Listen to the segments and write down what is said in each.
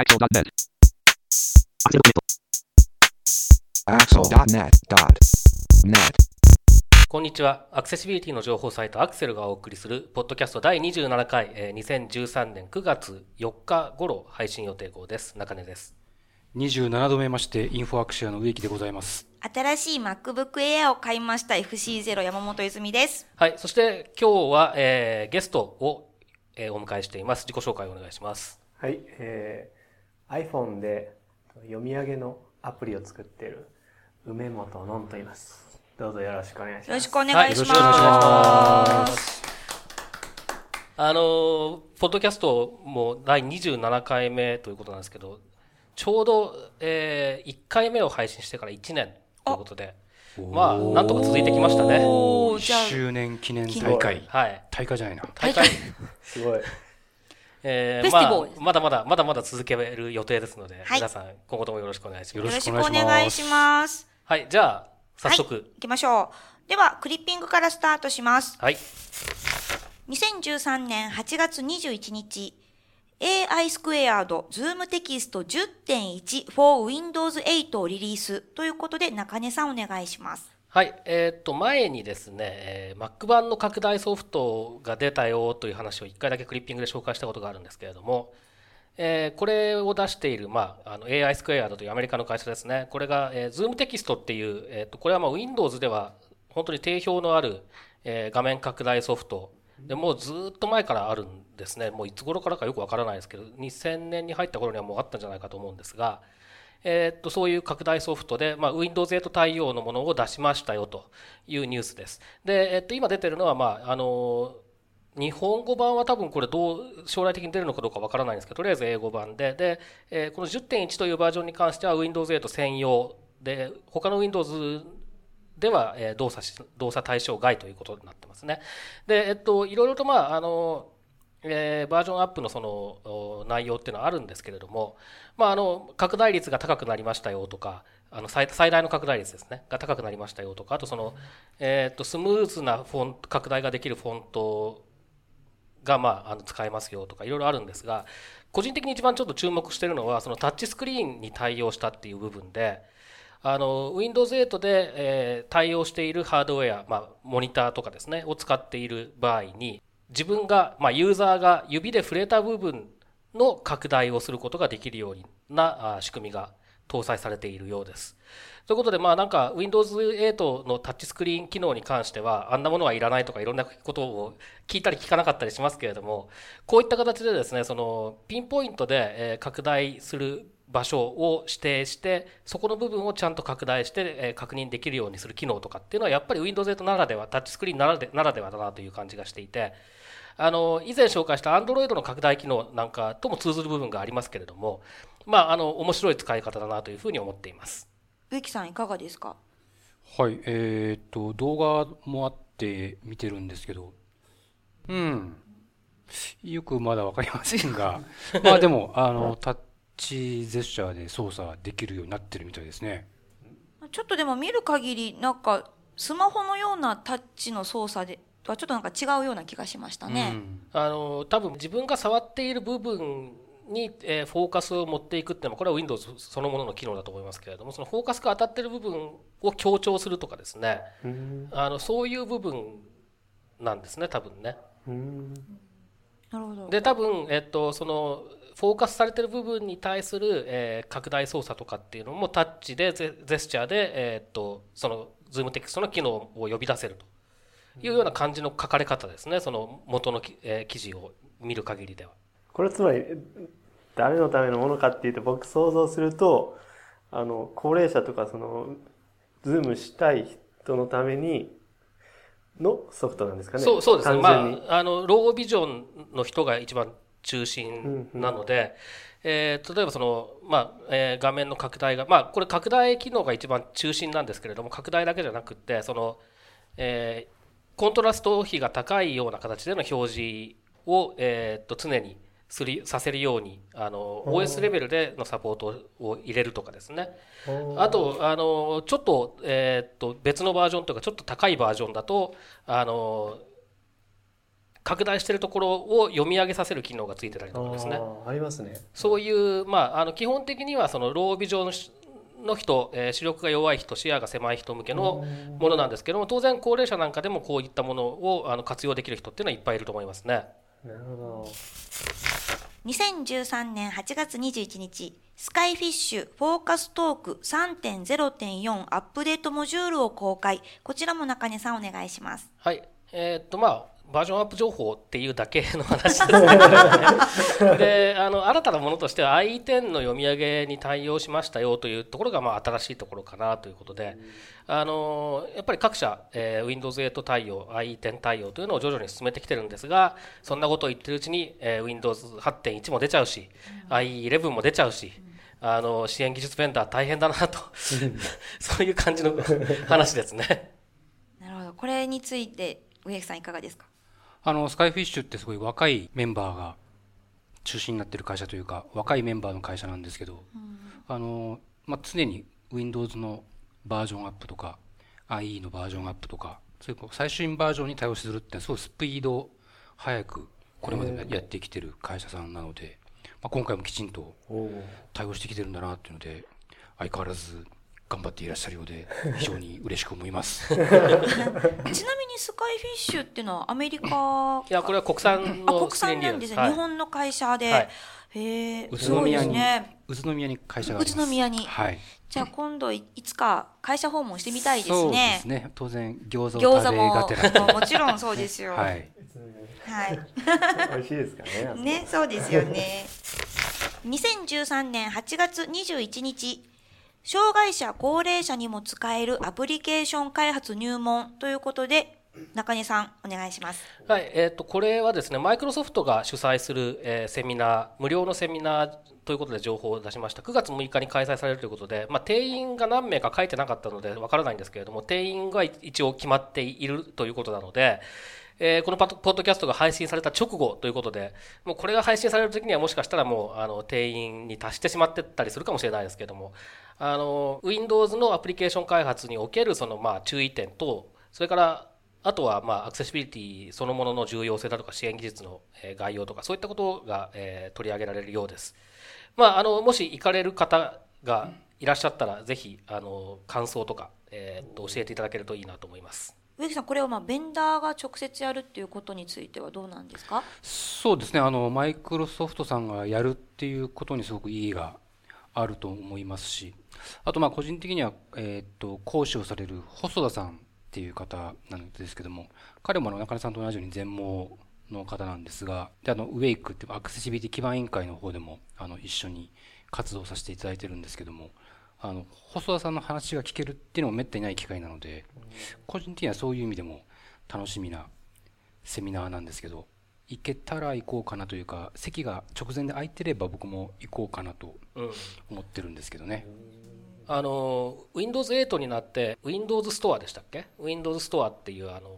Axel.net. Axel.net.net. こんにちは。アクセシビリティの情報サイトアクセルがお送りするポッドキャスト第27回、えー2013年9月4日頃配信予定号です。中根です。27度目ましてインフォアクシアの植木でございます。新しい MacBook Air を買いました FC0 山本泉です。はい。そして今日は、えーゲストを、えーお迎えしています。自己紹介をお願いします。はい、えー iPhone で読み上げのアプリを作っている梅本のんと言います。どうぞよろしくお願いします。よろしくお願いします。はいよろしくお願いします。あのーポッドキャストも第27回目ということなんですけど、ちょうど、え1回目を配信してから1年ということで、まあ、なんとか続いてきましたね。1おーじゃあ周年記念大会。はい。大会じゃないな。大会、すごい。えーまあ、まだまだ、まだまだ続ける予定ですので、はい皆さん、今後ともよろしくお願いします。よろしくお願いします。はい、じゃあ、早速、行きましょう。では、クリッピングからスタートします。はい、2013年8月21日、AI スクエアード Zoom テキスト10.1 for Windows 8をリリースということで中根さんお願いします。はい、えーと、前にですね、え Mac 版の拡大ソフトが出たよという話を1回だけクリッピングで紹介したことがあるんですけれども、えーこれを出している、まあ、あの AI スクエアというアメリカの会社ですね。これが、えー、Zoom テキストっていう、えーと、これはまあ Windows では本当に定評のある、えー画面拡大ソフトでもうずっと前からあるんですね。もういつ頃からかよくわからないですけど、2000年に入った頃にはもうあったんじゃないかと思うんですが、えっとそういう拡大ソフトで、まあ、Windows 8対応のものを出しましたよというニュースです。で、えっと今出てるのは、まああの日本語版は多分これどう将来的に出るのかどうかわからないんですけどとりあえず英語版でで、えーこの10.1というバージョンに関しては Windows 8専用で他の Windows では、動作し動作対象外ということになってますね。で、えっと、いろいろと、まあ、あの、えーバージョンアップのその内容っていうのはあるんですけれども、まあ、あの拡大率が高くなりましたよとかあの最大の拡大率ですねが高くなりましたよとかあとその、えーとスムーズなフォン拡大ができるフォントが、まあ、あの使えますよとかいろいろあるんですが個人的に一番ちょっと注目してるのはそのタッチスクリーンに対応したっていう部分であの Windows 8で、えー対応しているハードウェア、まあ、モニターとかですねを使っている場合に自分が、まあ、ユーザーが指で触れた部分の拡大をすることができるような仕組みが搭載されているようです。ということで、まあなんか Windows 8のタッチスクリーン機能に関しては、あんなものはいらないとかいろんなことを聞いたり聞かなかったりしますけれども、こういった形でですね、そのピンポイントで拡大する場所を指定して、そこの部分をちゃんと拡大して確認できるようにする機能とかっていうのは、やっぱり Windows 8ならでは、タッチスクリーンならでならではだなという感じがしていて、あの以前紹介した Android の拡大機能なんかとも通ずる部分がありますけれども、まあ、あの面白い使い方だなというふうに思っています。植木さんいかがですか？はい。えーっと、動画もあって見てるんですけど、うん。よくまだわかりませんが、まあでも、あの、タッチジェスチャーで操作できるようになってるみたいですね。ちょっとでも見る限りなんかスマホのようなタッチの操作でとはちょっとなんか違うような気がしましたね。うんあの多分自分が触っている部分に、えーフォーカスを持っていくっていうのはこれは Windows そのものの機能だと思いますけれどもそのフォーカスが当たっている部分を強調するとかですねうんあのそういう部分なんですね多分ね。うんなるほど。で多分、えっと、そのフォーカスされてる部分に対する、えー拡大操作とかっていうのもタッチでゼジェスチャーで、えっとそのズームテキストの機能を呼び出せるというような感じの書かれ方ですねその元のき、えー記事を見る限りでは。これつまり誰のためのものかっていうと僕想像するとあの高齢者とかそのズームしたい人のためにのソフトなんですかね。そうそうですね。まあ、あのロービジョンの人が一番中心なので、えー例えばその、まあえー画面の拡大が、まあ、これ拡大機能が一番中心なんですけれども拡大だけじゃなくてその、えーコントラスト比が高いような形での表示を、えー、と常にすりさせるようにあの OS レベルでのサポートを入れるとかですね。あとあのちょっと,、えーっと別のバージョンというかちょっと高いバージョンだとあの拡大しているところを読み上げさせる機能がついてたりとかですね。ありますね。そういう、まあ、あの基本的にはそのロービジョンの人、えー視力が弱い人視野が狭い人向けのものなんですけども当然高齢者なんかでもこういったものをあの活用できる人っていうのはいっぱいいると思いますね。なるほど。2013年8月21日、スカイフィッシュフォーカストーク3.0.4アップデートモジュールを公開。こちらも中根さんお願いします。はい。えーっと、まあ、バージョンアップ情報っていうだけの話ですね。で、あの、新たなものとしては IE10 の読み上げに対応しましたよというところが、まあ、新しいところかなということで、あの、やっぱり各社、えー Windows 8対応、IE10 対応というのを徐々に進めてきてるんですが、そんなことを言ってるうちに、えー Windows 8.1も出ちゃうし、IE11 も出ちゃうし、あの、支援技術ベンダー大変だなと、そういう感じの話ですね。なるほど。これについて、植木さんいかがですか？あのスカイフィッシュってすごい若いメンバーが中心になってる会社というか若いメンバーの会社なんですけど、あのまあ、常に Windows のバージョンアップとか IE のバージョンアップとかそういう最新バージョンに対応するってすごいスピード早くこれまでもやってきてる会社さんなので、まあ、今回もきちんと対応してきてるんだなっていうので相変わらず頑張っていらっしゃるようで 非常に嬉しく思います。ちなみにスカイフィッシュっていうのはアメリカいや、これは国産あ、の国産なんですね。はい日本の会社で。はいへえ、宇すごいで都宮に、すね。宇都宮に会社があります宇都宮にはいじゃあ今度いいつか会社訪問してみたいですそうでねす。ね当然餃子を餃子食べがもてらも もちろんそうですよ。ははい。い美味しいですかね。ね、そうですよね。2013年8月21日、障害者、高齢者にも使えるアプリケーション開発入門ということで、中根さん、お願いします。はい、えっ、と、これはですね、マイクロソフトが主催する、えーセミナー、無料のセミナーということで情報を出しました。9月6日に開催されるということで、まあ、定員が何名か書いてなかったのでわからないんですけれども、定員が一応決まっているということなので、えーこのポッドキャストが配信された直後ということで、もうこれが配信される時にはもしかしたらもうあの定員に達してしまってたりするかもしれないですけれども、あの Windows のアプリケーション開発におけるそのまあ注意点と、それからあとはまあアクセシビリティそのものの重要性だとか支援技術のえー概要とかそういったことがえー取り上げられるようです。まあ、あのもし行かれる方がいらっしゃったらぜひあの感想とか、えーと教えていただけるといいなと思います。植木さん、これをまあベンダーが直接やるっていうことについてはどうなんですか？そうですねあのマイクロソフトさんがやるっていうことにすごく意義があると思いますしあとまあ個人的には、えーと講師をされる細田さんっていう方なんですけども彼もあの中根さんと同じように全盲の方なんですがであのウェイクっていうアクセシビリティ基盤委員会の方でもあの一緒に活動させていただいてるんですけどもあの細田さんの話が聞けるっていうのもめったにない機会なので個人的にはそういう意味でも楽しみなセミナーなんですけど行けたら行こうかなというか席が直前で空いてれば僕も行こうかなと思ってるんですけどね。あの Windows 8になって Windows Store でしたっけ？Windows Store っていうあの、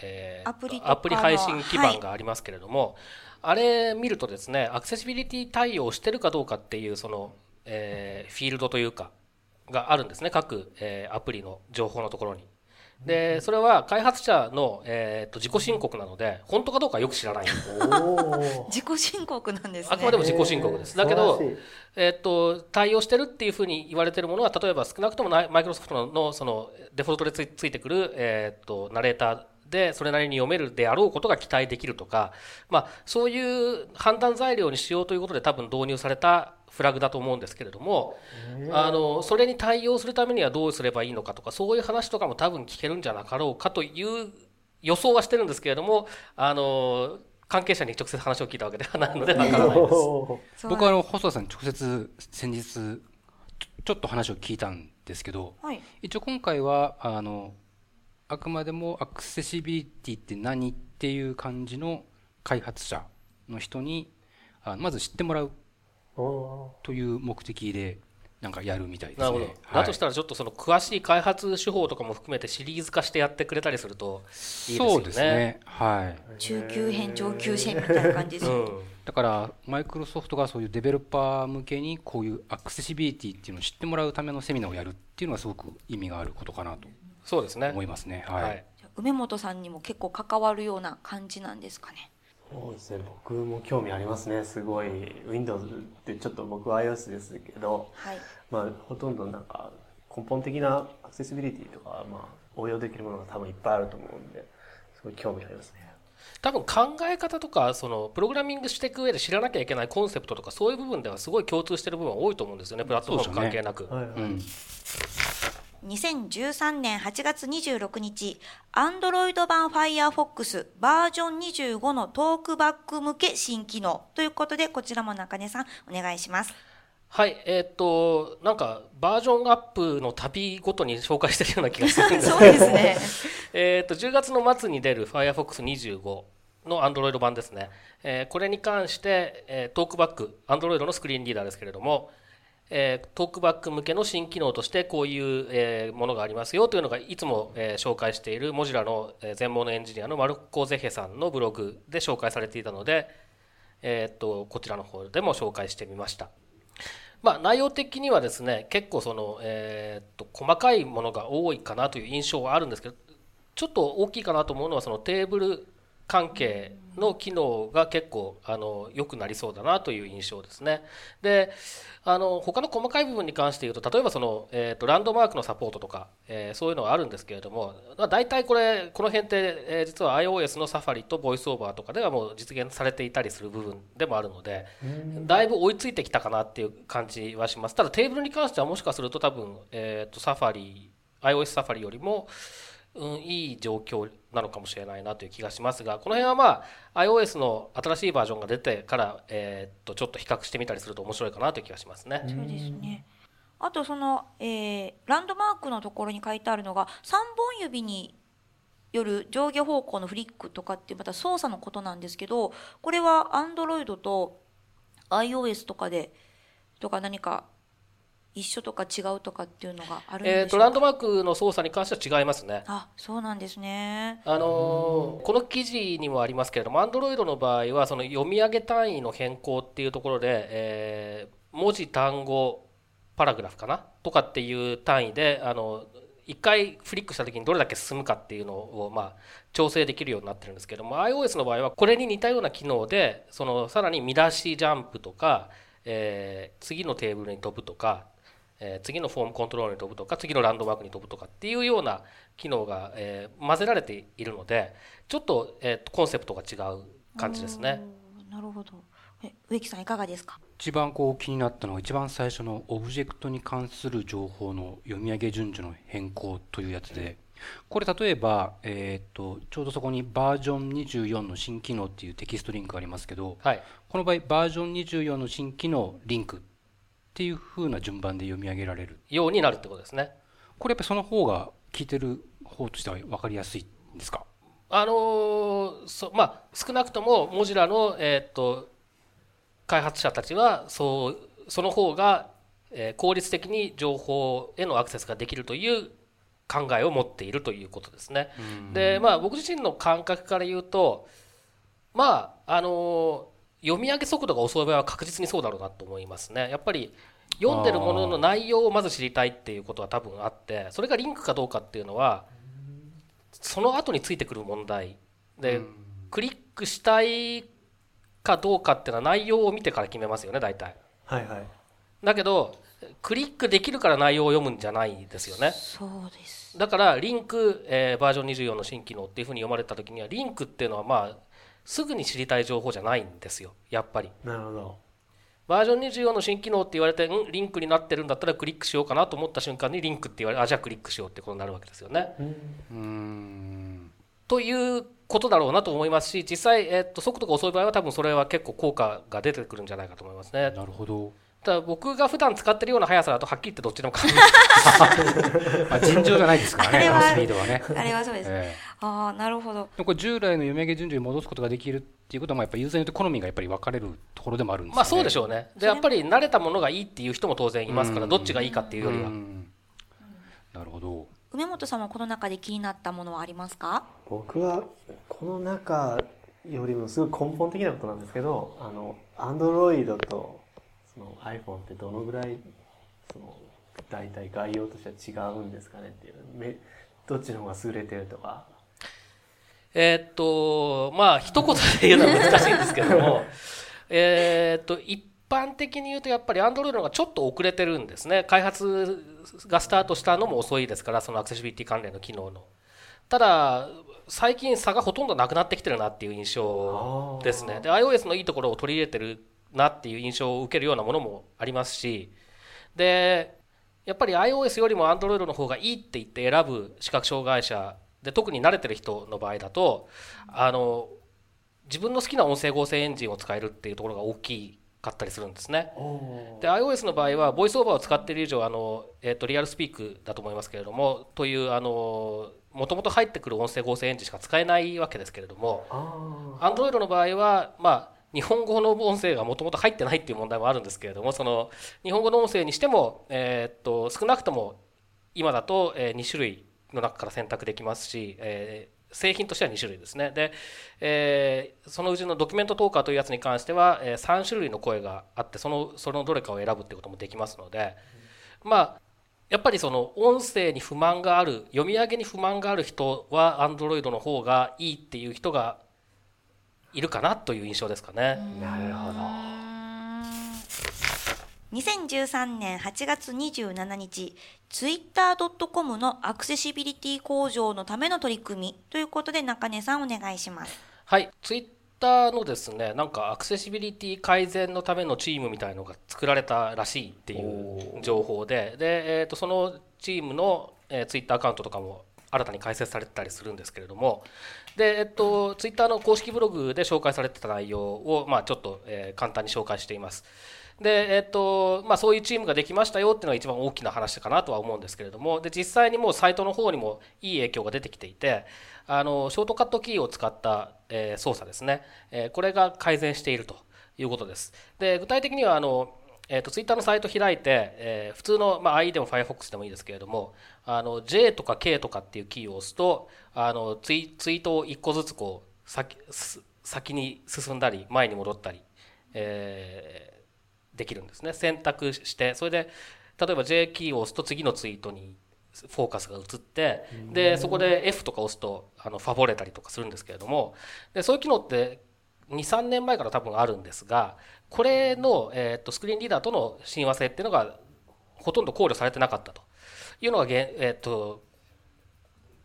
えーアプリアプリ配信基盤がありますけれども、あれ見るとですねアクセシビリティ対応してるかどうかっていうその、えーフィールドというかがあるんですね各、えーアプリの情報のところに。でそれは開発者の、えー、と自己申告なので本当かどうかはよく知らない。自己申告なんですね。あくまでも自己申告です。だけどえっと、対応してるっていうふうに言われてるものは、例えば少なくともマイクロソフトののそのデフォルトでついついてくる、えっと、ナレーターでそれなりに読めるであろうことが期待できるとか、まあ、そういう判断材料にしようということで多分導入されたフラグだと思うんですけれども、あのそれに対応するためにはどうすればいいのかとかそういう話とかも多分聞けるんじゃなかろうかという予想はしてるんですけれどもあの関係者に直接話を聞いたわけではないのでわからないです。僕はあの細田さんに直接先日ちょちょっと話を聞いたんですけどはい。一応今回はあのあくまでもアクセシビリティって何っていう感じの開発者の人にあまず知ってもらうという目的でなんかやるみたいですね。なるほど。はいだとしたらちょっとその詳しい開発手法とかも含めてシリーズ化してやってくれたりするといいですよね。そうですね。はい。中級編、上級編みたいな感じです。うん。だからマイクロソフトがそういうデベロッパー向けにこういうアクセシビリティっていうのを知ってもらうためのセミナーをやるっていうのはすごく意味があることかなとそうですね。思いますね。はい。はい。梅本さんにも結構関わるような感じなんですかね。そうですね。僕も興味ありますね。すごい。Windows ってちょっと僕は iOS ですけど、はい。まあ、ほとんどなんか根本的なアクセシビリティとかはまあ応用できるものが多分いっぱいあると思うんですごい興味ありますね。多分考え方とかそのプログラミングしていく上で知らなきゃいけないコンセプトとかそういう部分ではすごい共通してる部分は多いと思うんですよね。プラットフォーム関係なく、はいはい、うん。2013年8月26日、Android 版 Firefox バージョン25のトークバック向け新機能ということで、こちらも中根さんお願いします。はいえーっとなんかバージョンアップの旅ごとに紹介してるような気がするんです そうですね。えーっと10月の末に出る Firefox25 の Android 版ですね、えーこれに関して、えートークバック Android のスクリーンリーダーですけれども、えートークバック向けの新機能としてこういう、えーものがありますよというのがいつも、えー紹介しているモジュラの、えー全盲のエンジニアのマルコ・ゼヘさんのブログで紹介されていたので、えーっとこちらの方でも紹介してみました。まあ、内容的にはですね結構その、えーっと細かいものが多いかなという印象はあるんですけどちょっと大きいかなと思うのはそのテーブル関係の機能が結構あの良くなりそうだなという印象ですね。であの他の細かい部分に関して言うと例えばその、えー、とランドマークのサポートとか、えーそういうのはあるんですけれども、まあ、大体これこの辺って、えー実は iOS のサファリとボイスオーバーとかではもう実現されていたりする部分でもあるのでだいぶ追いついてきたかなっていう感じはしますただテーブルに関してはもしかすると多分、えー、とサファリ iOS サファリよりもうん、いい状況なのかもしれないなという気がしますがこの辺はまあ iOS の新しいバージョンが出てから、えーっとちょっと比較してみたりすると面白いかなという気がしますね。そうですね。あとその、えーランドマークのところに書いてあるのが3本指による上下方向のフリックとかってまた操作のことなんですけどこれは Android と iOS とかでとか何か一緒とか違うとかっていうのがあるんえーっとランドマークの操作に関しては違いますね。あそうなんですね。あのーこの記事にもありますけれども Android の場合はその読み上げ単位の変更っていうところで、えー文字単語パラグラフかな？とかっていう単位であの一回フリックした時にどれだけ進むかっていうのを、まあ、調整できるようになってるんですけども iOS の場合はこれに似たような機能でそのさらに見出しジャンプとか、えー次のテーブルに飛ぶとか、えー次のフォームコントロールに飛ぶとか次のランドマークに飛ぶとかっていうような機能が、えー混ぜられているのでちょっと,、えーとコンセプトが違う感じですね。なるほど。え植木さんいかがですか？一番こう気になったのは一番最初のオブジェクトに関する情報の読み上げ順序の変更というやつでこれ例えば、えー、とちょうどそこにバージョン24の新機能っていうテキストリンクがありますけどはい。この場合バージョン24の新機能リンクっていう風な順番で読み上げられるようになるってことですね。これやっぱりその方が聞いてる方としては分かりやすいんですか？あのーそまあ、少なくともモジュラの、えー、と開発者たちはそうその方が、えー効率的に情報へのアクセスができるという考えを持っているということですね。でまあ僕自身の感覚から言うとまああのー読み上げ速度が遅い場合は確実にそうだろうなと思いますね。やっぱり読んでるものの内容をまず知りたいっていうことは多分あってそれがリンクかどうかっていうのはその後についてくる問題でクリックしたいかどうかっていうのは内容を見てから決めますよね大体。はいはい。だけどクリックできるから内容を読むんじゃないですよね。そうです。だからリンク、えーバージョン24の新機能っていうふうに読まれた時にはリンクっていうのはまあすぐに知りたい情報じゃないんですよ。やっぱり。なるほど。バージョン24の新機能って言われてんリンクになってるんだったらクリックしようかなと思った瞬間にリンクって言われあじゃあクリックしようってことになるわけですよね。うーん。ということだろうなと思いますし実際、えっと速度が遅い場合は多分それは結構効果が出てくるんじゃないかと思いますね。なるほど。ただ僕が普段使ってるような速さだとはっきり言ってどっちでも感じるまあ尋常じゃないですからねあれはスピードはね、あれはそうです、ええああなるほど。これ従来の読み上げ順序に戻すことができるっていうことはまあやっぱりユーザーによって好みがやっぱり分かれるところでもあるんですよね。まあそうでしょょうね。でやっぱり慣れたものがいいっていう人も当然いますからどっちがいいかっていうよりは。なるほど。梅本さんはこの中で気になったものはありますか？僕はこの中よりもすごい根本的なことなんですけどあの Android とその iPhone ってどのぐらいその大体概要としては違うんですかねっていう。めどっちの方が優れてるとかえーっと、まあ、一言で言うのは難しいんですけども、えーっと、一般的に言うとやっぱり Android の方がちょっと遅れてるんですね。開発がスタートしたのも遅いですから、そのアクセシビリティ関連の機能の。ただ、最近差がほとんどなくなってきてるなっていう印象ですね。で、iOS のいいところを取り入れてるなっていう印象を受けるようなものもありますし、で、やっぱり iOS よりも Android の方がいいって言って選ぶ視覚障害者で特に慣れてる人の場合だとあの自分の好きな音声合成エンジンを使えるっていうところが大きかったりするんですね。で iOS の場合はボイスオーバーを使っている以上あの、えー、とリアルスピークだと思いますけれどもというあのもともと入ってくる音声合成エンジンしか使えないわけですけれども Android の場合はまあ日本語の音声がもともと入ってないっていう問題もあるんですけれどもその日本語の音声にしても、えー、っと少なくとも今だと、え2種類の中から選択できますし、えー製品としては2種類ですね。で、えー、そのうちのドキュメントトーカーというやつに関しては、えー、3種類の声があってそのそのどれかを選ぶってこともできますので、まあやっぱりその音声に不満がある読み上げに不満がある人は Android の方がいいっていう人がいるかなという印象ですかね。なるほど。2013年8月27日、twitter.com のアクセシビリティ向上のための取り組みということで中根さんお願いします。はい、ツイッターのですね、なんかアクセシビリティ改善のためのチームみたいのが作られたらしいっていう情報で、で、えー、とそのチームの、えー、ツイッターアカウントとかも新たに開設されてたりするんですけれども、で、えっと、ツイッターの公式ブログで紹介されてた内容を、まあ、ちょっと、えー簡単に紹介しています。で、えっと、まあ、そういうチームができましたよっていうのが一番大きな話かなとは思うんですけれども、で、実際にもうサイトの方にもいい影響が出てきていて、あの、ショートカットキーを使った、え操作ですね。えこれが改善しているということです。で、具体的には、あの、えー、とツイッターのサイト開いて、え普通の、まあ、IE でも Firefox でもいいですけれどもあの J とか K とかっていうキーを押すとあのツイツイートを1個ずつこう先先に進んだり前に戻ったり、えできるんですね。選択してそれで例えば J キーを押すと次のツイートにフォーカスが移ってでそこで F とか押すとあのファボれたりとかするんですけれどもでそういう機能って23年前から多分あるんですがこれの、えー、とスクリーンリーダーとの親和性っていうのがほとんど考慮されてなかったというのがえー、と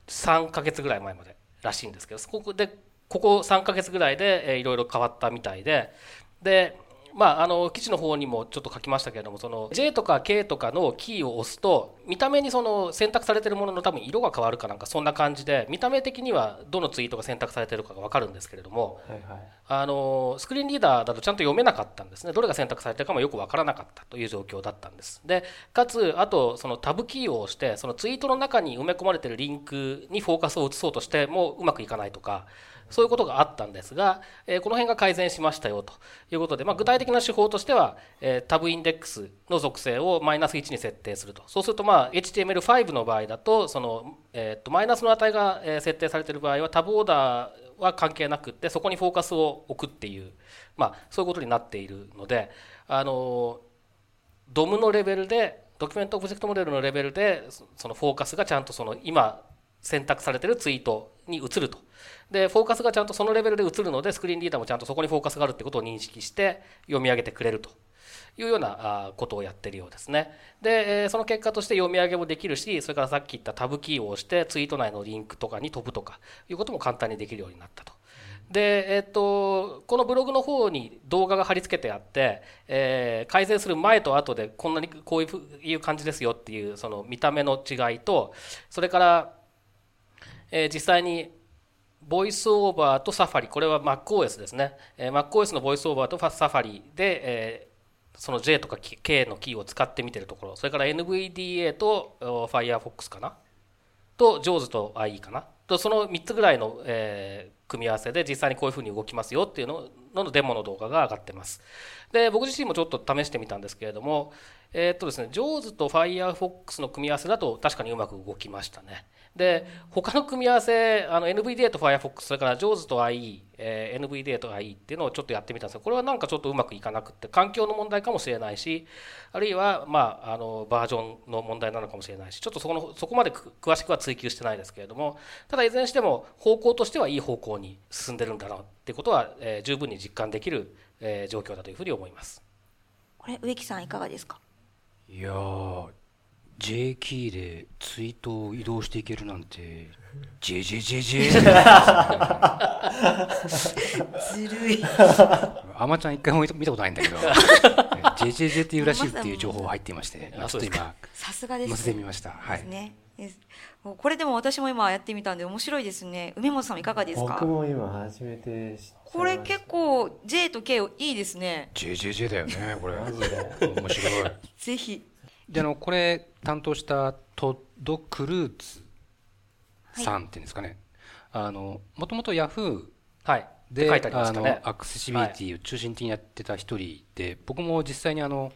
3ヶ月ぐらい前までらしいんですけどここでここ3ヶ月ぐらいで、えーいろいろ変わったみたいででまあ、あの記事の方にもちょっと書きましたけれどもその J とか K とかのキーを押すと見た目にその選択されているものの多分色が変わるかなんかそんな感じで見た目的にはどのツイートが選択されているかが分かるんですけれどもはいはい。あのスクリーンリーダーだとちゃんと読めなかったんですねどれが選択されてるかもよく分からなかったという状況だったんですでかつあとそのタブキーを押してそのツイートの中に埋め込まれているリンクにフォーカスを移そうとしてもうまくいかないとかそういうことがあったんですが、えこの辺が改善しましたよということで、ま、具体的な手法としては、えタブインデックスの属性をマイナス1に設定すると。そうすると、まあ、HTML5 の場合だとその、えーとマイナスの値が設定されている場合はタブオーダーは関係なくってそこにフォーカスを置くっていう、まあ、そういうことになっているのであの DOM のレベルでドキュメントオブジェクトモデルのレベルでそのフォーカスがちゃんとその今選択されているツイートに移ると。でフォーカスがちゃんとそのレベルで移るのでスクリーンリーダーもちゃんとそこにフォーカスがあるってことを認識して読み上げてくれると。いうようなことをやってるようですね。で、その結果として読み上げもできるしそれからさっき言ったタブキーを押してツイート内のリンクとかに飛ぶとかいうことも簡単にできるようになったと。で、えっと、このブログの方に動画が貼り付けてあって、えー改善する前と後でこんなにこういう感じですよっていうその見た目の違いとそれから、え実際にボイスオーバーとサファリこれは MacOS ですね、えー MacOS のボイスオーバーとサファリで、えーその J とか K のキーを使ってみてるところ。それから NVDA と Firefox かな？と JAWS と IE かな？とその3つぐらいの、えー組み合わせで実際にこういうふうに動きますよっていうののデモの動画が上がってます。で僕自身もちょっと試してみたんですけれども、えーっとですね、JAWS と Firefox の組み合わせだと確かにうまく動きましたね。で、他の組み合わせ、あの NVDA と Firefox、それから JAWS と IE、えー NVDA と IE っていうのをちょっとやってみたんですが、これはなんかちょっとうまくいかなくって、環境の問題かもしれないし、あるいは、まあ、あのバージョンの問題なのかもしれないし、ちょっとそこのそこまでく詳しくは追求してないですけれども、ただいずれにしても方向としてはいい方向に進んでるんだなっていうことは、えー十分に実感できる、えー状況だというふうに思います。これ植木さんいかがですか？いやー J キーでツイートを移動していけるなんて JJJJ ずるい。アマちゃん一回も見たことないんだけど。JJJ っていうらしいっていう情報入っていまして。あちょっと今さすがです載せてみました。はい。これでも私も今やってみたんで面白いですね。梅本さんいかがですか？僕も今初めて知っちゃいました。これ結構 J と K いいですね。JJJ だよねこれ。面白い。ぜひであのこれ担当したトッド・クルーツさんっていうんですかね、あのもともとヤフーはい。でね。あのアクセシビリティを中心的にやってた一人で、僕も実際にあの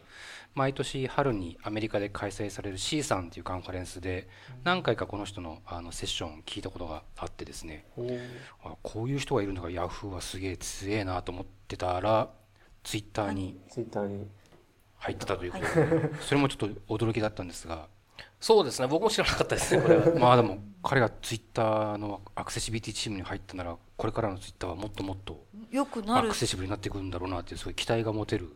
毎年春にアメリカで開催される C さんっていうカンファレンスで何回かこの人のあのセッション聞いたことがあってですね。あこういう人がいるのがヤフーはすげえ強えなと思ってたらツイッターに入ってたということで、それもちょっと驚きだったんですが。そうですね。僕も知らなかったですね、これは。まあでも彼がツイッターのアクセシビリティチームに入ったならこれからのツイッターはもっともっとよくなる。アクセシブルになってくるんだろうなっていうすごい期待が持てる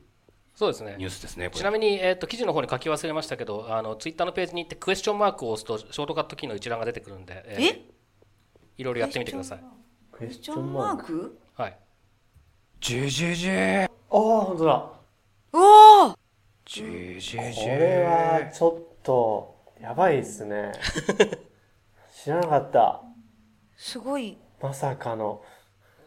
そうですね。ニュ。ースですねちなみに、えー、と記事の方に書き忘れましたけど、あのツイッターのページに行ってクエスチョンマークを押すとショートカットキーの一覧が出てくるんで、え？ーえ？いろいろやってみてください。クエスチョンマーク？はい。JJJ ああ本当だ。おお JJJ これはちょっとやばいですね。知らなかった。すごい。まさかの。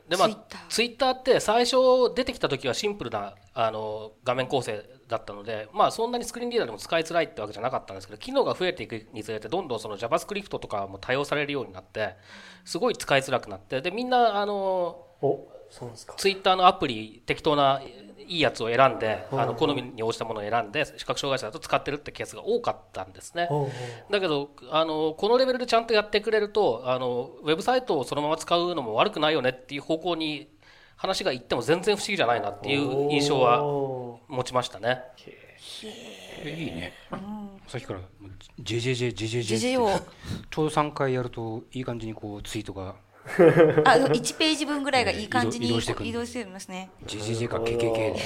でまあ Twitter ツイッターって最初出てきた時はシンプルなあの画面構成だったので、まあ、そんなにスクリーンリーダーでも使いづらいってわけじゃなかったんですけど機能が増えていくにつれてどんどんその JavaScript とかも多用されるようになってすごい使いづらくなってでみんなあのツイッターのアプリ適当ないいやつを選んであの好みに応じたものを選んで視覚障害者だと使ってるってケースが多かったんですね。だけどあのこのレベルでちゃんとやってくれるとあのウェブサイトをそのまま使うのも悪くないよねっていう方向に話がいっても全然不思議じゃないなっていう印象はお持ちましたね。えいいねさっきからもう JJJ JJJ って。JJ を。ちょうど3回やるといい感じにこうツイートが あ1ページ分ぐらいがいい感じに移動してくる移動してますね。JJJ か KKK で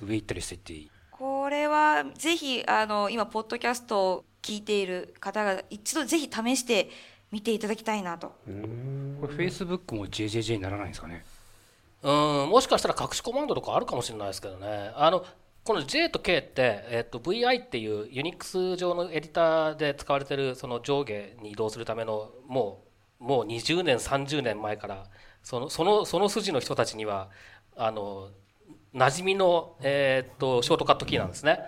上行ったりしていってい。いこれはぜひあの今ポッドキャストを聞いている方が一度ぜひ試してみていただきたいなと。これ Facebook も JJJ にならないんですかね。うんもしかしたら隠しコマンドとかあるかもしれないですけどね。あのこの J と K って、えっと VI っていうユニックス上のエディターで使われてるその上下に移動するためのもうもう20年30年前からそのそのその筋の人たちにはあの馴染みの、えっとショートカットキーなんですね。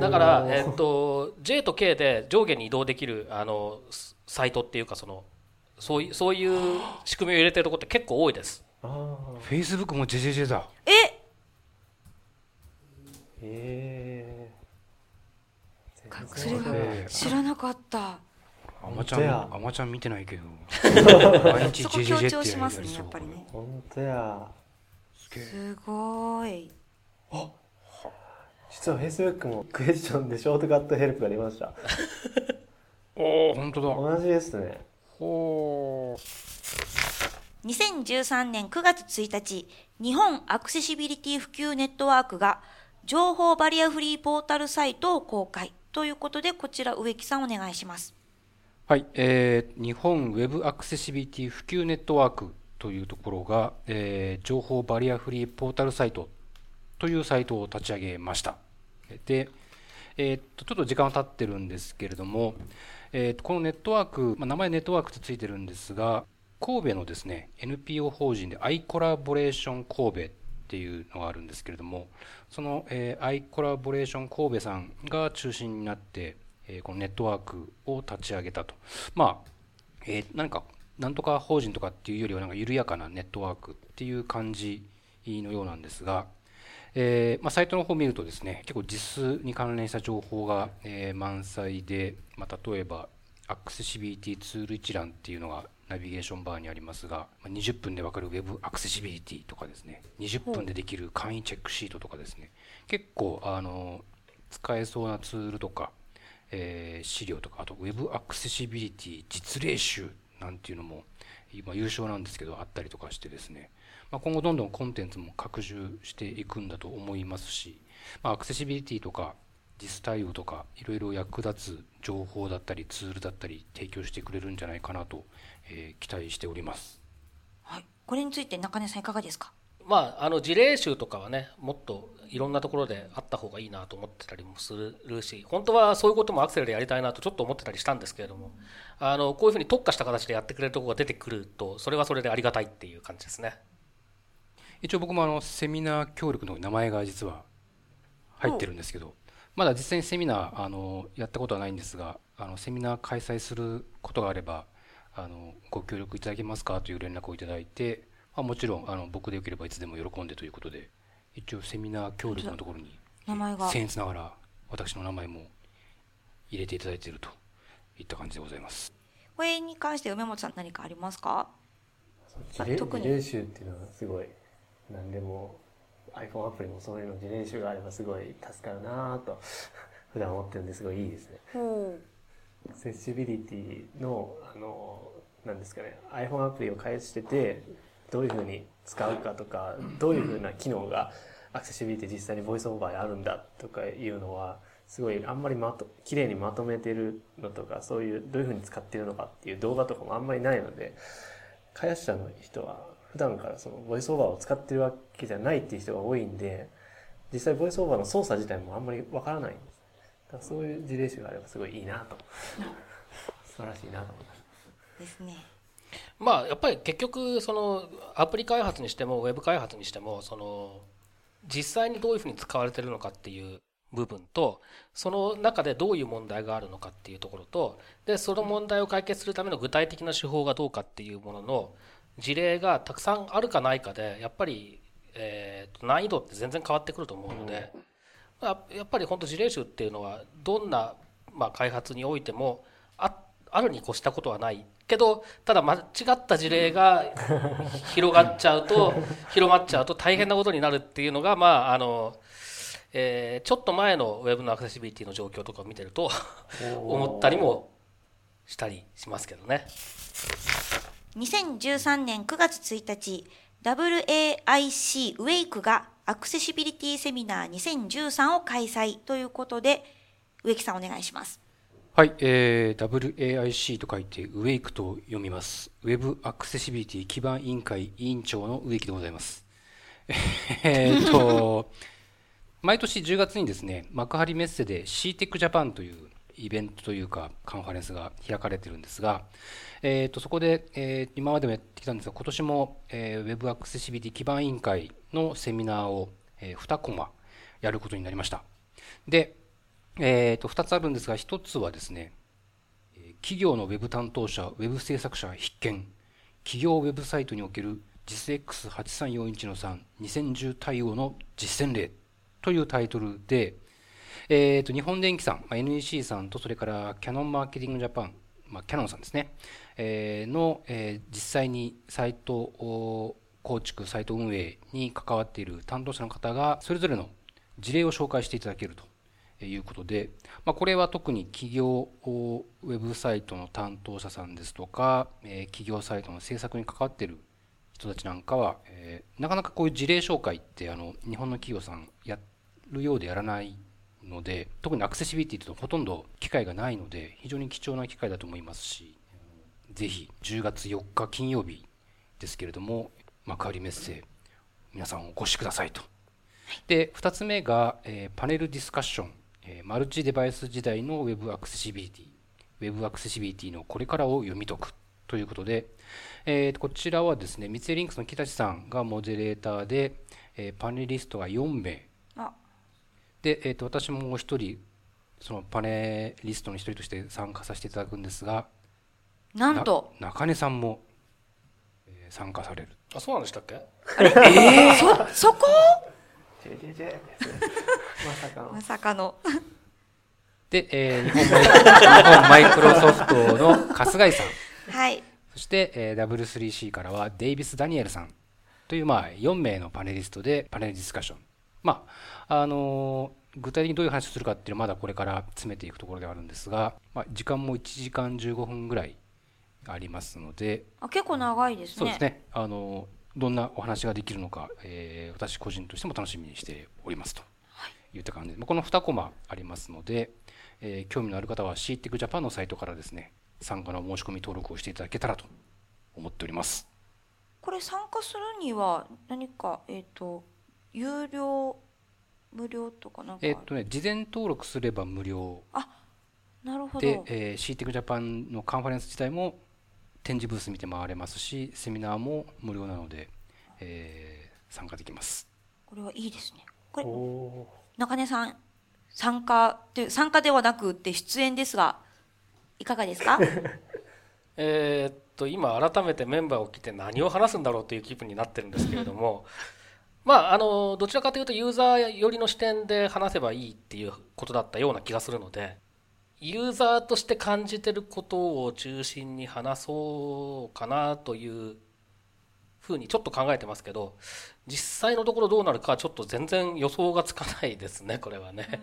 だから、えっと J と K で上下に移動できるあのスサイトっていうかそのそういうそういう仕組みを入れてるところって結構多いです。あ Facebook も JJJ だ。え？ー。へそれがえ知らなかったあまちゃんあまちゃん見てないけど。毎日そこ JJJ 強って調しますねやりそう。やっぱりね。え本当や。すごい。実は Facebook もクエスチョンでショートカットヘルプが出ました。本当だ。同じですね。お2013年9月1日日本アクセシビリティ普及ネットワークが情報バリアフリーポータルサイトを公開。ということでこちら植木さんお願いしますはい、えー日本ウェブアクセシビリティ普及ネットワークというところが、えー情報バリアフリーポータルサイトというサイトを立ち上げました。で、えーっとちょっと時間は経ってるんですけれども、えーっとこのネットワーク、まあ、名前ネットワークってついてるんですが、神戸のですね NPO 法人でアイコラボレーション神戸っていうのがあるんですけれども、その、えーアイコラボレーション神戸さんが中心になって、えこのネットワークを立ち上げたと。まあ、えー何か、なんとか法人とかっていうよりは、なんか緩やかなネットワークっていう感じのようなんですが、えーまあ、サイトの方を見るとですね結構実数に関連した情報が、えー、満載で、まあ、例えばアクセシビリティツール一覧っていうのがナビゲーションバーにありますが、まあ、20分で分かる Web アクセシビリティとかですね20分でできる簡易チェックシートとかですね結構あの使えそうなツールとか、えー、資料とかあと Web アクセシビリティ実例集なんていうのも今優勝なんですけどあったりとかしてですね。まあ、今後どんどんコンテンツも拡充していくんだと思いますし、まあ、アクセシビリティとか実対応とかいろいろ役立つ情報だったりツールだったり提供してくれるんじゃないかなと、えー、期待しております。はい、これについて中根さんいかがですか？まあ、あの事例集とかはねもっといろんなところであった方がいいなと思ってたりもするし本当はそういうこともアクセルでやりたいなとちょっと思ってたりしたんですけれどもあのこういうふうに特化した形でやってくれるところが出てくるとそれはそれでありがたいっていう感じですね。一応僕もあのセミナー協力の名前が実は入ってるんですけど、まだ実際にセミナーあのやったことはないんですがあのセミナー開催することがあればあのご協力いただけますかという連絡をいただいて、まあ、もちろんあの僕でよければいつでも喜んでということで一応セミナー協力のところに僭越ながら私の名前も入れていただいているといった感じでございます。これに関して梅本さん何かありますか？特に。練習っていうのはすごい何でも iPhone アプリもそういうの自練習があればすごい助かるなと 普段思ってるんですごいいいですね。セシビリティのあのなんですかね iPhone アプリを開発しててどういうふうに使うかとかどういうふうな機能がアクセシビリティ実際にボイスオーバーであるんだとかいうのはすごいあんまりまと綺麗にまとめてるのとかそういうどういうふうに使ってるのかっていう動画とかもあんまりないので開発者の人は普段からそのボイスオーバーを使ってるわけじゃないっていう人が多いんで、実際ボイスオーバーの操作自体もあんまりわからないんです。だからそういう事例集があればすごいいいなと。素晴らしいなと思います。ですね。まあやっぱり結局そのアプリ開発にしてもウェブ開発にしてもその実際にどういうふうに使われてるのかっていう部分とその中でどういう問題があるのかっていうところとでその問題を解決するための具体的な手法がどうかっていうものの事例がたくさんあるかないかでやっぱり、えー、難易度って全然変わってくると思うので、ま、やっぱり本当事例集っていうのはどんな、まあ、開発においてもあってあるに越したことはないけどただ間違った事例が 広がっちゃうと広まっちゃうと大変なことになるっていうのがまああの。えー、ちょっと前のウェブのアクセシビリティの状況とかを見てると思ったりもしたりしますけどね。2013年9月1日、WAIC ウェイクがアクセシビリティセミナー2013を開催ということで、植木さんお願いします。はい、えー、WAIC と書いてウェイクと読みます。ウェブアクセシビリティ基盤委員会委員長の植木でございます。えっと、毎年10月にですね、幕張メッセで CTEC Japan というイベントというかカンファレンスが開かれてるんですが、えー、とそこで、えー、今までもやってきたんですが今年も、えー、Web アクセシビリティ基盤委員会のセミナーを、えー、2コマやることになりましたで、えー、と2つあるんですが1つはですね企業の Web 担当者 Web 制作者必見。企業ウェブサイトにおける実 X8341 の32010対応の実践例というタイトルで、えー、と日本電機さん、NEC さんとそれからキャノンマーケティングジャパン、まあ、キャノンさんですね、えー、の、えー、実際にサイト構築、サイト運営に関わっている担当者の方がそれぞれの事例を紹介していただけると。いうことで、まあ、これは特に企業ウェブサイトの担当者さんですとか、えー、企業サイトの制作に関わっている人たちなんかは、えー、なかなかこういう事例紹介ってあの日本の企業さんやるようでやらないので特にアクセシビリティとほとんど機会がないので非常に貴重な機会だと思いますしぜひ10月4日金曜日ですけれども幕張メッセ皆さんお越しくださいと。で2つ目が、えー、パネルディスカッション、えー、マルチデバイス時代の Web アクセシビリティ Web アクセシビリティのこれからを読み解く。ということで、えー、こちらはですね三井リンクスの北地さんがモデレーターで、えー、パネリストが4名。で、えー、と私ももう一人そのパネリストの一人として参加させていただくんですがなんと。中根さんも、えー、参加される。あそうなんでしたっけ？えー、そそこ？ジェジェジェまさかのまさかの。で、えー日本マイ日本マイクロソフトの春日井さんはい。そして、えー W3C からはデイビス・ダニエルさんという、まあ、4名のパネリストでパネルディスカッション。まあ、あのー具体的にどういう話をするかっていうのはまだこれから詰めていくところではあるんですが、まあ、時間も1時間15分ぐらいありますので、あ結構長いですね。そうですね、あのどんなお話ができるのか、えー私個人としても楽しみにしておりますといった感じで、まあこの2コマありますので、えー興味のある方は CTEC Japan のサイトからですね、参加の申し込み登録をしていただけたらと思っております。これ参加するには何かえっ、と有料無料とかなんか、えーっとね、事前登録すれば無料なるほど。で、えー、CTEC Japan のカンファレンス自体も展示ブース見て回れますし、セミナーも無料なので、えー参加できます。これはいいですね。これお中根さん参加で参加ではなくって出演ですがいかがですか？えーっと今改めてメンバーを聞いて何を話すんだろうという気分になってるんですけれども まああのどちらかというとユーザー寄りの視点で話せばいいっていうことだったような気がするのでユーザーとして感じてることを中心に話そうかなというふうにちょっと考えてますけど実際のところどうなるかはちょっと全然予想がつかないですねこれはね。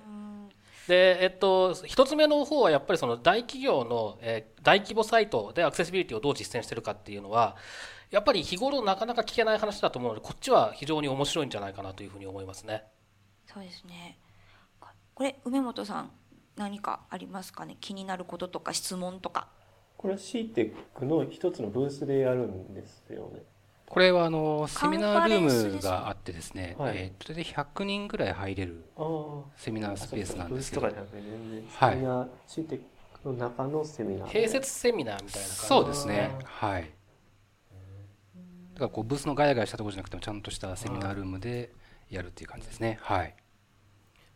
で、えっと、一つ目の方はやっぱりその大企業の、えー大規模サイトでアクセシビリティをどう実践してるかっていうのはやっぱり日頃なかなか聞けない話だと思うのでこっちは非常に面白いんじゃないかなというふうに思いますね。そうですね。これ梅本さん何かありますかね？気になることとか質問とか。これは CTEC の一つのブースでやるんですよね。これはあのセミナールームがあってですね、はいえーっとで100人ぐらい入れる。セミナースペースなんですけどブースとかじゃなくて全然はい CTEC の中のセミナー。併設セミナーみたいな感じそうですねはいだからこうブースのガヤガヤしたところじゃなくてもちゃんとしたセミナールームでやるっていう感じですねはい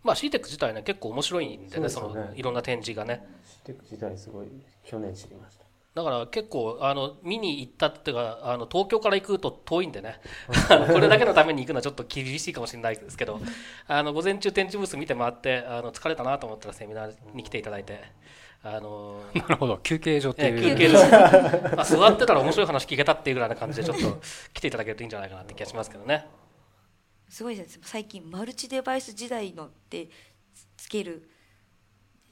まあ CTEC 自体ね結構面白いんでねそのいろんな展示がね。CTEC 自体すごい去年知りました。だから結構あの見に行ったっていうかあの東京から行くと遠いんでね。これだけのために行くのはちょっと厳しいかもしれないですけどあの午前中展示ブース見て回ってあの疲れたなと思ったらセミナーに来ていただいてあのなるほど。休憩所ってえいう。休憩ですあ座ってたら面白い話聞けたっていうぐらいな感じでちょっと来ていただけるといいんじゃないかなって気がしますけどねすごいですね。最近マルチデバイス時代のってつける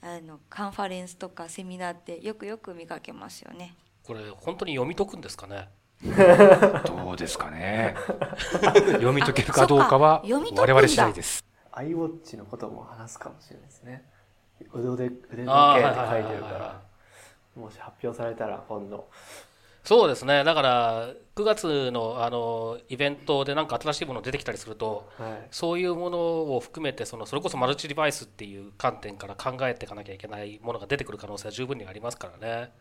あのカンファレンスとかセミナーってよくよく見かけますよね。これ本当に読み解くんですかね？どうですかね読み解けるかどうかは 我々次第です iWatch のことも話すかもしれないですね。腕腕腕時計って書いてるかはいら、もし発表されたら今度。そうですねだから9月のあのイベントでなんか新しいもの出てきたりするとはい。そういうものを含めてそのそれこそマルチデバイスっていう観点から考えていかなきゃいけないものが出てくる可能性は十分にありますからね。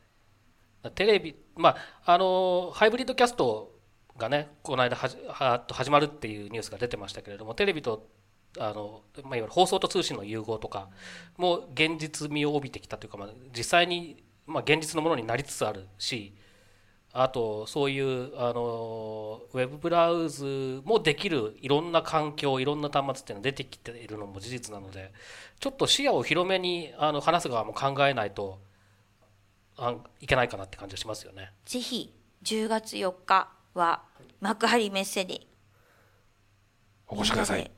テレビまああのハイブリッドキャストがねこの間はじは始まるっていうニュースが出てましたけれどもテレビとあの、まあ、いわゆる放送と通信の融合とかも現実味を帯びてきたというか、まあ、実際に、まあ、現実のものになりつつあるしあとそういうあのウェブブラウズもできるいろんな環境いろんな端末っていうのが出てきているのも事実なのでちょっと視野を広めにあの話す側も考えないとあいけないかなって感じがしますよね。ぜひ10月4日は幕張メッセでお越しください。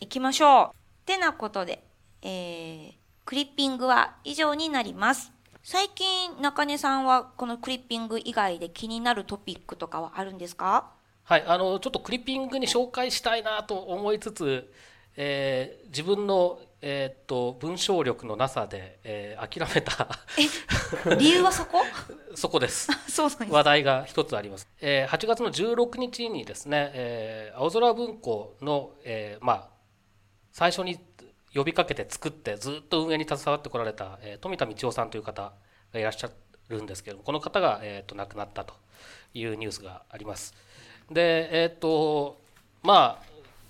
行きましょう。てなことで、えークリッピングは以上になります最近中根さんはこのクリッピング以外で気になるトピックとかはあるんですか？はい、あのちょっとクリッピングに紹介したいなと思いつつ、えー自分の、えーっと文章力のなさで、えー諦めた理由はそこ？そこです。話題が一つあります。えー8月の16日にですね、えー青空文庫の、えーまあ、最初に呼びかけて作ってずっと運営に携わってこられた、えー富田道夫さんという方がいらっしゃるんですけどもこの方が、えー、と亡くなったというニュースがあります。でえっ、とま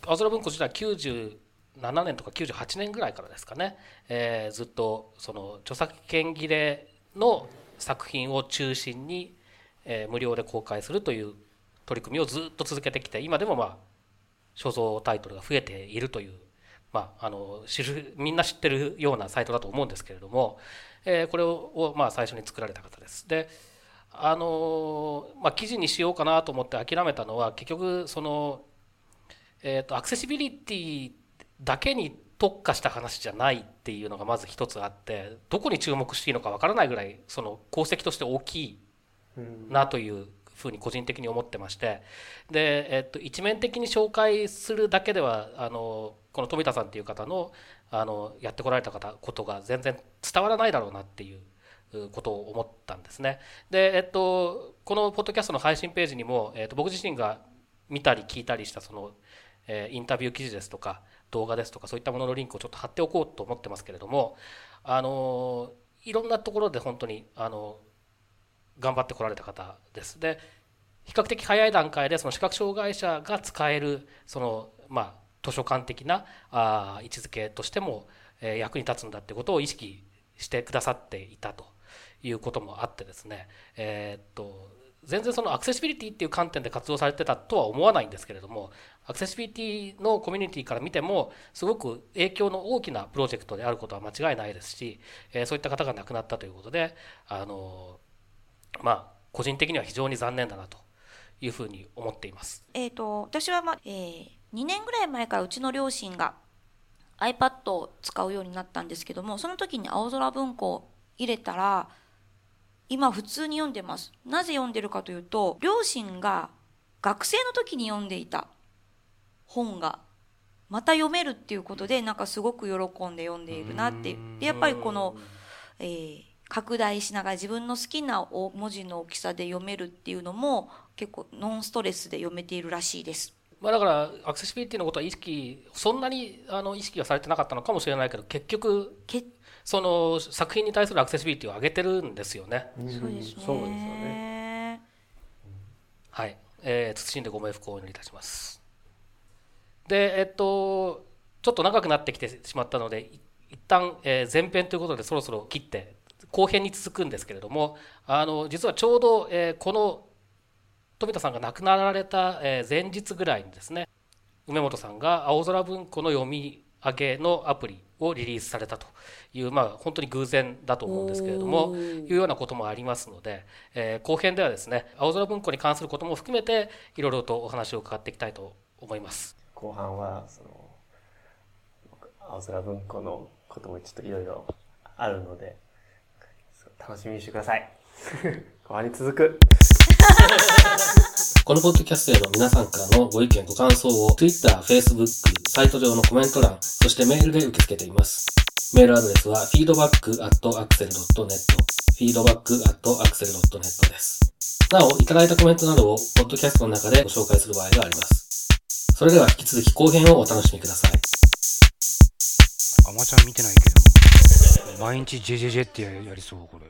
あ青空文庫自体は97年とか98年ぐらいからですかね、えーずっとその著作権切れの作品を中心に、えー無料で公開するという取り組みをずっと続けてきて今でもまあ所蔵タイトルが増えているという、まあ、あの知るみんな知ってるようなサイトだと思うんですけれども、えー、これを、まあ、最初に作られた方です。であのまあ、記事にしようかなと思って諦めたのは結局その、えーと、アクセシビリティだけに特化した話じゃないっていうのがまず一つあってどこに注目していいのかわからないぐらいその功績として大きいなというふうに個人的に思ってましてで、えっと、一面的に紹介するだけではあのこの富田さんっていう方のあのやってこられた方ことが全然伝わらないだろうなっていうことを思ったんですね。で、えっと、このポッドキャストの配信ページにも、えっと、僕自身が見たり聞いたりしたその、えインタビュー記事ですとか動画ですとかそういったもののリンクをちょっと貼っておこうと思ってますけれどもあのいろんなところで本当にあの頑張ってこられた方です。で比較的早い段階でその視覚障害者が使えるその、まあ、図書館的なあ位置づけとしても、え、役に立つんだってことを意識してくださっていたということもあってですね、え、っと全然そのアクセシビリティっていう観点で活動されてたとは思わないんですけれどもアクセシビリティのコミュニティから見てもすごく影響の大きなプロジェクトであることは間違いないですし、え、そういった方が亡くなったということであのまあ個人的には非常に残念だなというふうに思っています。え、ー、と私はまあ、えー、2年ぐらい前からうちの両親が iPad を使うようになったんですけどもその時に青空文庫を入れたら今普通に読んでます。なぜ読んでるかというと両親が学生の時に読んでいた本がまた読めるっていうことでなんかすごく喜んで読んでいるなって。でやっぱりこの、えー、拡大しながら自分の好きな文字の大きさで読めるっていうのも結構ノンストレスで読めているらしいです。まあ、だからアクセシビリティのことは意識そんなにあの意識はされてなかったのかもしれないけど結局その作品に対するアクセシビリティを上げてるんですよね。そうですね。そうですよね。はい、えー、謹んでご冥福をお祈りいたします。で、えっとちょっと長くなってきてしまったので一旦、えー、前編ということでそろそろ切って後編に続くんですけれどもあの実はちょうど、えー、この富田さんが亡くなられた、えー、前日ぐらいにですね梅本さんが青空文庫の読み上げのアプリをリリースされたという、まあ、本当に偶然だと思うんですけれどもいうようなこともありますので、えー、後編ではですね青空文庫に関することも含めていろいろとお話を伺っていきたいと思います。後半はその青空文庫のこともちょっといろいろあるので楽しみにしてください。後半に続く。このポッドキャストへの皆さんからのご意見ご感想を Twitter、Facebook、サイト上のコメント欄、そしてメールで受け付けています。メールアドレスは feedback.axel.net feedback.axel.net です。なお、いただいたコメントなどをポッドキャストの中でご紹介する場合があります。それでは引き続き後編をお楽しみください。アマちゃん見てないけど、毎日 JJJ ってやりそう、これ。